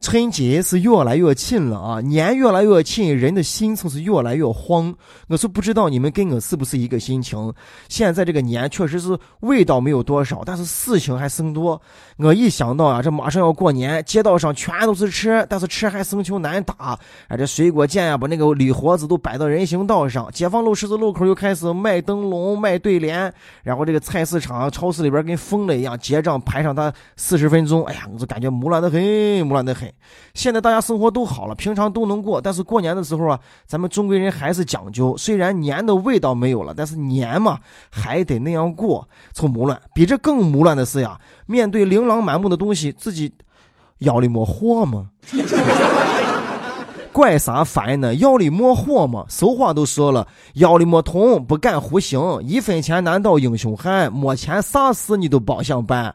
春节是越来越近了啊，年越来越近，人的心总是越来越慌。我是不知道你们跟我是不是一个心情。现在这个年确实是味道没有多少，但是事情还生多。我一想到啊，这马上要过年，街道上全都是车，但是车还生求难打。哎，这水果店呀，把那个铝盒子都摆到人行道上。解放路十字路口又开始卖灯笼、卖对联。然后这个菜市场、超市里边跟疯了一样，结账排上他四十分钟。哎呀，我就感觉木乱的很，木乱的。很，现在大家生活都好了，平常都能过，但是过年的时候啊，咱们中国人还是讲究。虽然年的味道没有了，但是年嘛还得那样过。从木乱，比这更木乱的是呀，面对琳琅满目的东西，自己腰里没货吗？怪啥烦呢？腰里没货吗？俗话都说了，腰里没铜不敢胡行，一分钱难倒英雄汉，没钱啥事你都甭想办。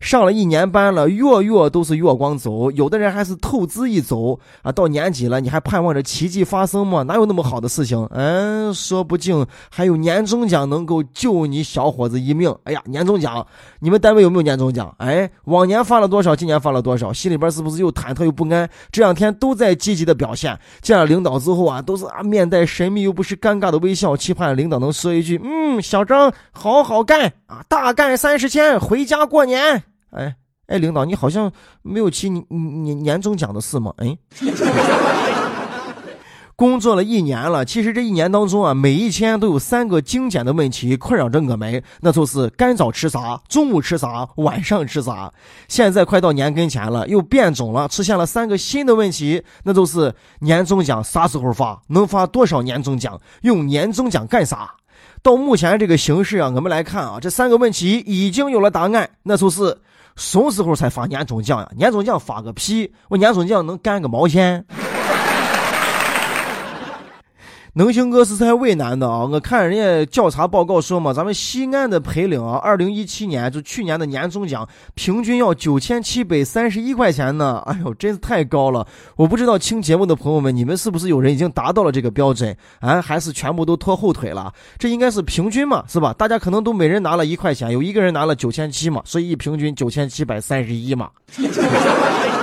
上了一年班了，月月都是月光走，有的人还是透支一走啊！到年底了，你还盼望着奇迹发生吗？哪有那么好的事情？嗯，说不定还有年终奖能够救你小伙子一命。哎呀，年终奖，你们单位有没有年终奖？哎，往年发了多少？今年发了多少？心里边是不是又忐忑又不安？这两天都在积极的表现，见了领导之后啊，都是啊面带神秘又不失尴尬的微笑，期盼领导能说一句：“嗯，小张，好好干啊，大干三十天，回家过年。”哎哎，领导，你好像没有提年年年终奖的事吗？哎，工作了一年了，其实这一年当中啊，每一天都有三个精简的问题困扰着我们，那就是干早吃啥，中午吃啥，晚上吃啥。现在快到年跟前了，又变种了，出现了三个新的问题，那就是年终奖啥时候发，能发多少年终奖，用年终奖干啥？到目前这个形势啊，我们来看啊，这三个问题已经有了答案，那就是。什么时候才发年终奖呀？年终奖发个屁！我年终奖能干个毛线？能行哥是在渭南的啊，我看人家调查报告说嘛，咱们西安的陪领啊，二零一七年就去年的年终奖平均要九千七百三十一块钱呢，哎呦，真是太高了！我不知道听节目的朋友们，你们是不是有人已经达到了这个标准啊？还是全部都拖后腿了？这应该是平均嘛，是吧？大家可能都每人拿了一块钱，有一个人拿了九千七嘛，所以一平均九千七百三十一嘛。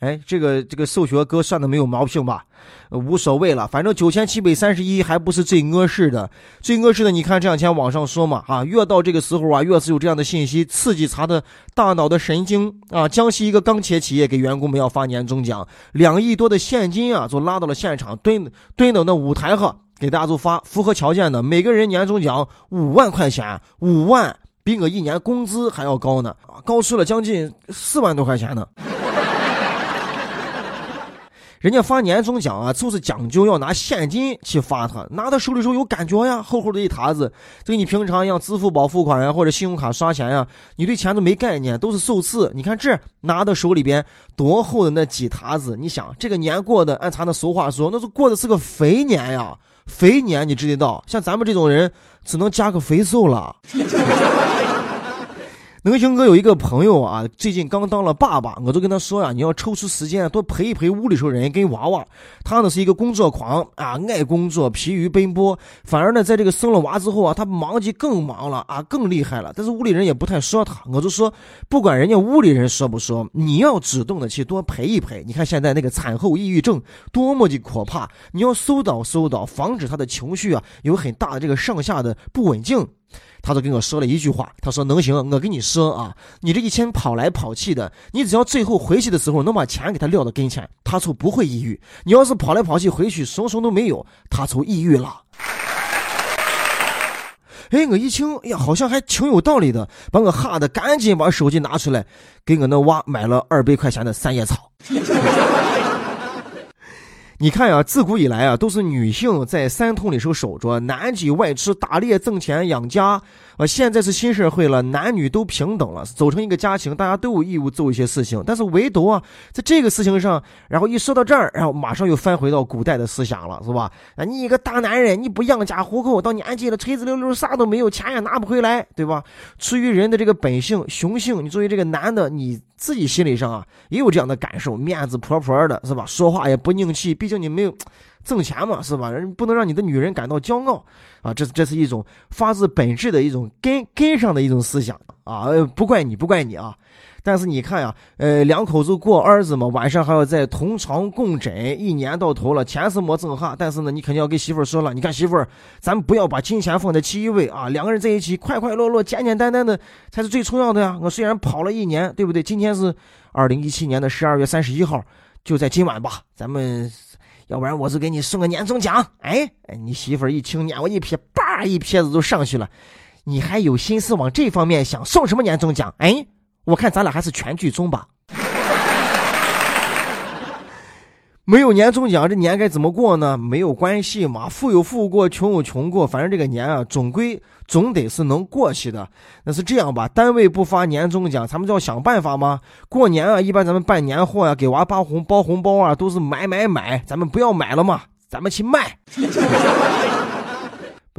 哎，这个这个数学哥算的没有毛病吧？无所谓了，反正九千七百三十一还不是最恶势的。最恶势的，你看这两天网上说嘛，啊，越到这个时候啊，越是有这样的信息刺激他的大脑的神经啊。江西一个钢铁企业给员工们要发年终奖，两亿多的现金啊，就拉到了现场，蹲蹲到那舞台上给大家就发。符合条件的，每个人年终奖五万块钱，五万比我一年工资还要高呢，啊高出了将近四万多块钱呢。人家发年终奖啊，就是讲究要拿现金去发他，拿到手里时候有感觉呀，厚厚的一沓子，就跟你平常一样，支付宝付款呀，或者信用卡刷钱呀，你对钱都没概念，都是首次。你看这拿到手里边多厚的那几沓子，你想这个年过的，按咱的俗话说，那是过的是个肥年呀，肥年你知道，像咱们这种人只能加个肥瘦了。能行哥有一个朋友啊，最近刚当了爸爸，我就跟他说呀，你要抽出时间多陪一陪屋里头人跟娃娃。他呢是一个工作狂啊，爱工作，疲于奔波。反而呢，在这个生了娃之后啊，他忙就更忙了啊，更厉害了。但是屋里人也不太说他，我就说，不管人家屋里人说不说，你要主动的去多陪一陪。你看现在那个产后抑郁症多么的可怕，你要疏导疏导，防止他的情绪啊有很大的这个上下的不稳定。他就跟我说了一句话，他说：“能行，我跟你说。啊，你这一天跑来跑去的，你只要最后回去的时候能把钱给他撂到跟前，他就不会抑郁。你要是跑来跑去回去什么什么都没有，他就抑郁了。”哎，我一听，哎呀，好像还挺有道理的，把我吓得赶紧把手机拿出来，给我那娃买了二百块钱的三叶草。你看呀，自古以来啊，都是女性在三通里头守着，男女外出打猎挣钱养家。啊，现在是新社会了，男女都平等了，组成一个家庭，大家都有义务做一些事情。但是唯独啊，在这个事情上，然后一说到这儿，然后马上又翻回到古代的思想了，是吧？啊，你一个大男人，你不养家糊口，到年纪了，垂直溜溜，啥都没有，钱也拿不回来，对吧？出于人的这个本性雄性，你作为这个男的，你自己心理上啊也有这样的感受，面子婆婆的是吧？说话也不硬气，毕竟你没有挣钱嘛，是吧？人不能让你的女人感到骄傲啊！这这是一种发自本质的一种根根上的一种思想啊！不怪你，不怪你啊！但是你看呀，呃，两口子过日子嘛，晚上还要在同床共枕，一年到头了，钱是没挣哈，但是呢，你肯定要给媳妇说了，你看媳妇儿，咱不要把金钱放在第一位啊，两个人在一起快快乐乐、简简单单的才是最重要的呀。我虽然跑了一年，对不对？今天是二零一七年的十二月三十一号，就在今晚吧，咱们，要不然我就给你送个年终奖。哎哎，你媳妇儿一听，撵我一撇，叭一撇子就上去了，你还有心思往这方面想，送什么年终奖？哎。我看咱俩还是全剧终吧。没有年终奖，这年该怎么过呢？没有关系嘛，富有富过，穷有穷过，反正这个年啊，总归总得是能过去的。那是这样吧，单位不发年终奖，咱们就要想办法吗？过年啊，一般咱们办年货呀，给娃发红包红包啊，都是买买买，咱们不要买了嘛，咱们去卖。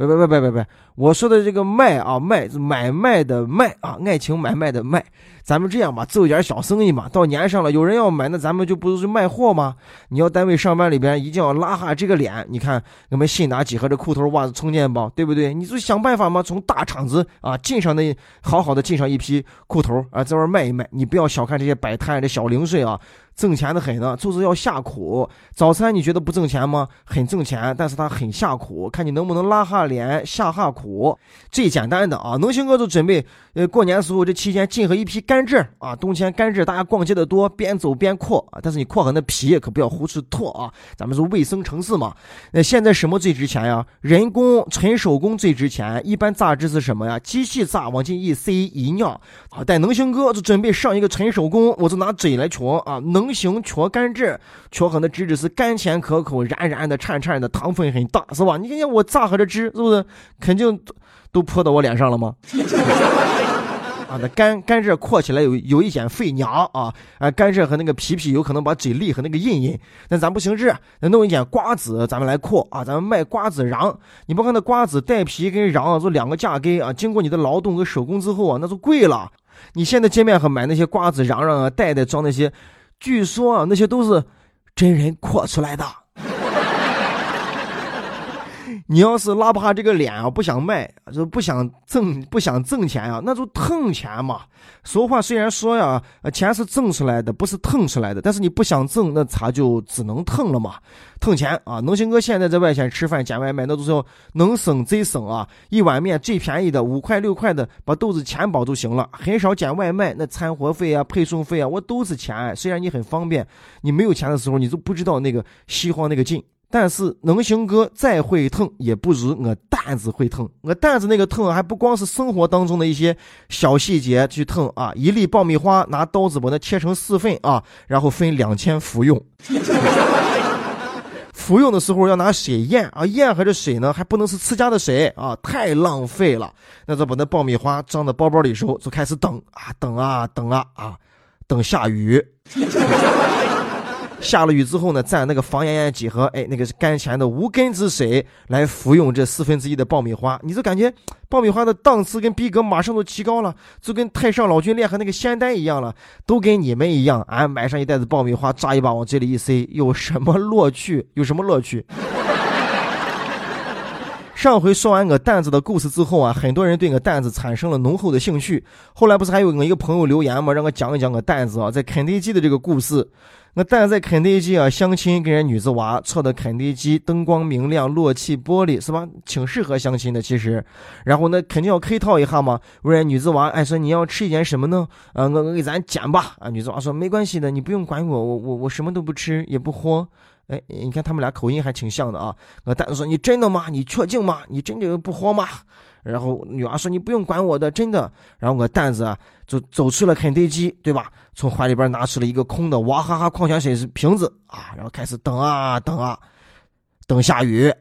别别别别别别！我说的这个卖啊卖买卖的卖啊，爱情买卖的卖。咱们这样吧，做一点小生意嘛。到年上了，有人要买，那咱们就不是卖货吗？你要单位上班里边一定要拉下这个脸。你看，我们新拿几盒这裤头、袜子、充电宝，对不对？你就想办法嘛，从大厂子啊进上那好好的进上一批裤头啊，在外卖一卖。你不要小看这些摆摊的小零碎啊。挣钱的很呢，就是要下苦。早餐你觉得不挣钱吗？很挣钱，但是他很下苦，看你能不能拉下脸下下苦。最简单的啊，能行哥就准备，呃，过年时候这期间进和一批甘蔗啊。冬天甘蔗大家逛街的多，边走边扩啊。但是你扩好那皮可不要胡吃拓啊。咱们是卫生城市嘛。那现在什么最值钱呀？人工纯手工最值钱。一般榨汁是什么呀？机器榨往进一塞一酿啊。但能行哥就准备上一个纯手工，我就拿嘴来戳啊，能。行，缺甘蔗，缺喝的汁汁是甘甜可口、软软的、颤颤的，糖分很大，是吧？你看看我咋喝这汁，是不是？肯定都泼到我脸上了吗？啊，那甘甘蔗扩起来有有一点费娘啊！啊，甘蔗和那个皮皮有可能把嘴裂和那个印印。那咱不行这，那弄一点瓜子，咱们来扩啊！咱们卖瓜子瓤，你不看那瓜子带皮跟瓤啊，就两个价格啊。经过你的劳动和手工之后啊，那就贵了。你现在见面和买那些瓜子瓤瓤啊，袋袋装那些。据说啊，那些都是真人扩出来的。你要是拉不下这个脸啊，不想卖，就不想挣，不想挣钱啊，那就蹭钱嘛。俗话虽然说呀，钱是挣出来的，不是腾出来的，但是你不想挣，那茶就只能蹭了嘛。蹭钱啊，能行哥现在在外县吃饭捡外卖，那都是要能省则省啊。一碗面最便宜的五块六块的，把豆子钱包就行了。很少捡外卖，那餐货费啊、配送费啊，我都是钱。虽然你很方便，你没有钱的时候，你都不知道那个西慌那个劲。但是能行哥再会疼，也不如我担子会疼。我担子那个疼，还不光是生活当中的一些小细节去疼啊！一粒爆米花，拿刀子把它切成四份啊，然后分两天服用。服用的时候要拿水咽啊，咽和这水呢，还不能是自家的水啊，太浪费了。那就把那爆米花装在包包里时候，就开始等啊，等啊，等啊啊，等下雨。下了雨之后呢，蘸那个防炎炎几何哎那个甘甜的无根之水来服用这四分之一的爆米花，你就感觉爆米花的档次跟逼格马上都提高了，就跟太上老君练和那个仙丹一样了，都跟你们一样，俺买上一袋子爆米花，扎一把往嘴里一塞，有什么乐趣？有什么乐趣？上回说完我担子的故事之后啊，很多人对我担子产生了浓厚的兴趣。后来不是还有我一个朋友留言吗？让我讲一讲我担子啊，在肯德基的这个故事。我担子在肯德基啊相亲，跟人女子娃坐的肯德基，灯光明亮，落气玻璃，是吧？挺适合相亲的其实。然后那，肯定要客套一下嘛，问人女子娃，哎，说你要吃一点什么呢？啊，我我给咱捡吧。啊，女子娃说没关系的，你不用管我，我我我什么都不吃，也不喝。哎，你看他们俩口音还挺像的啊！我蛋说：“你真的吗？你确定吗？你真的不慌吗？”然后女儿说：“你不用管我的，真的。”然后我蛋子啊，就走出了肯德基，对吧？从怀里边拿出了一个空的娃哈哈矿泉水瓶子啊，然后开始等啊等啊，等下雨。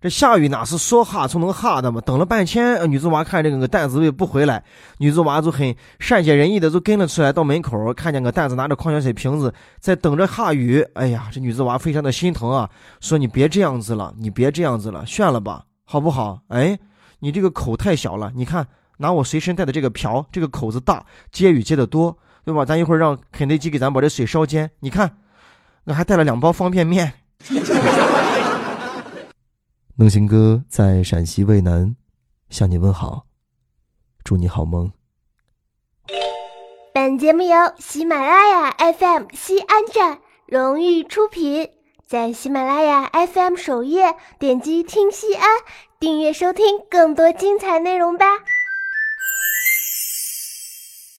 这下雨哪是说哈就能哈的嘛？等了半天，女子娃看这个担子位不回来，女子娃就很善解人意的就跟了出来，到门口看见个担子拿着矿泉水瓶子在等着哈雨。哎呀，这女子娃非常的心疼啊，说你别这样子了，你别这样子了，炫了吧，好不好？哎，你这个口太小了，你看拿我随身带的这个瓢，这个口子大，接雨接的多，对吧？咱一会儿让肯德基给咱把这水烧煎。你看，我还带了两包方便面。能行哥在陕西渭南向你问好，祝你好梦。本节目由喜马拉雅 FM 西安站荣誉出品，在喜马拉雅 FM 首页点击听西安，订阅收听更多精彩内容吧。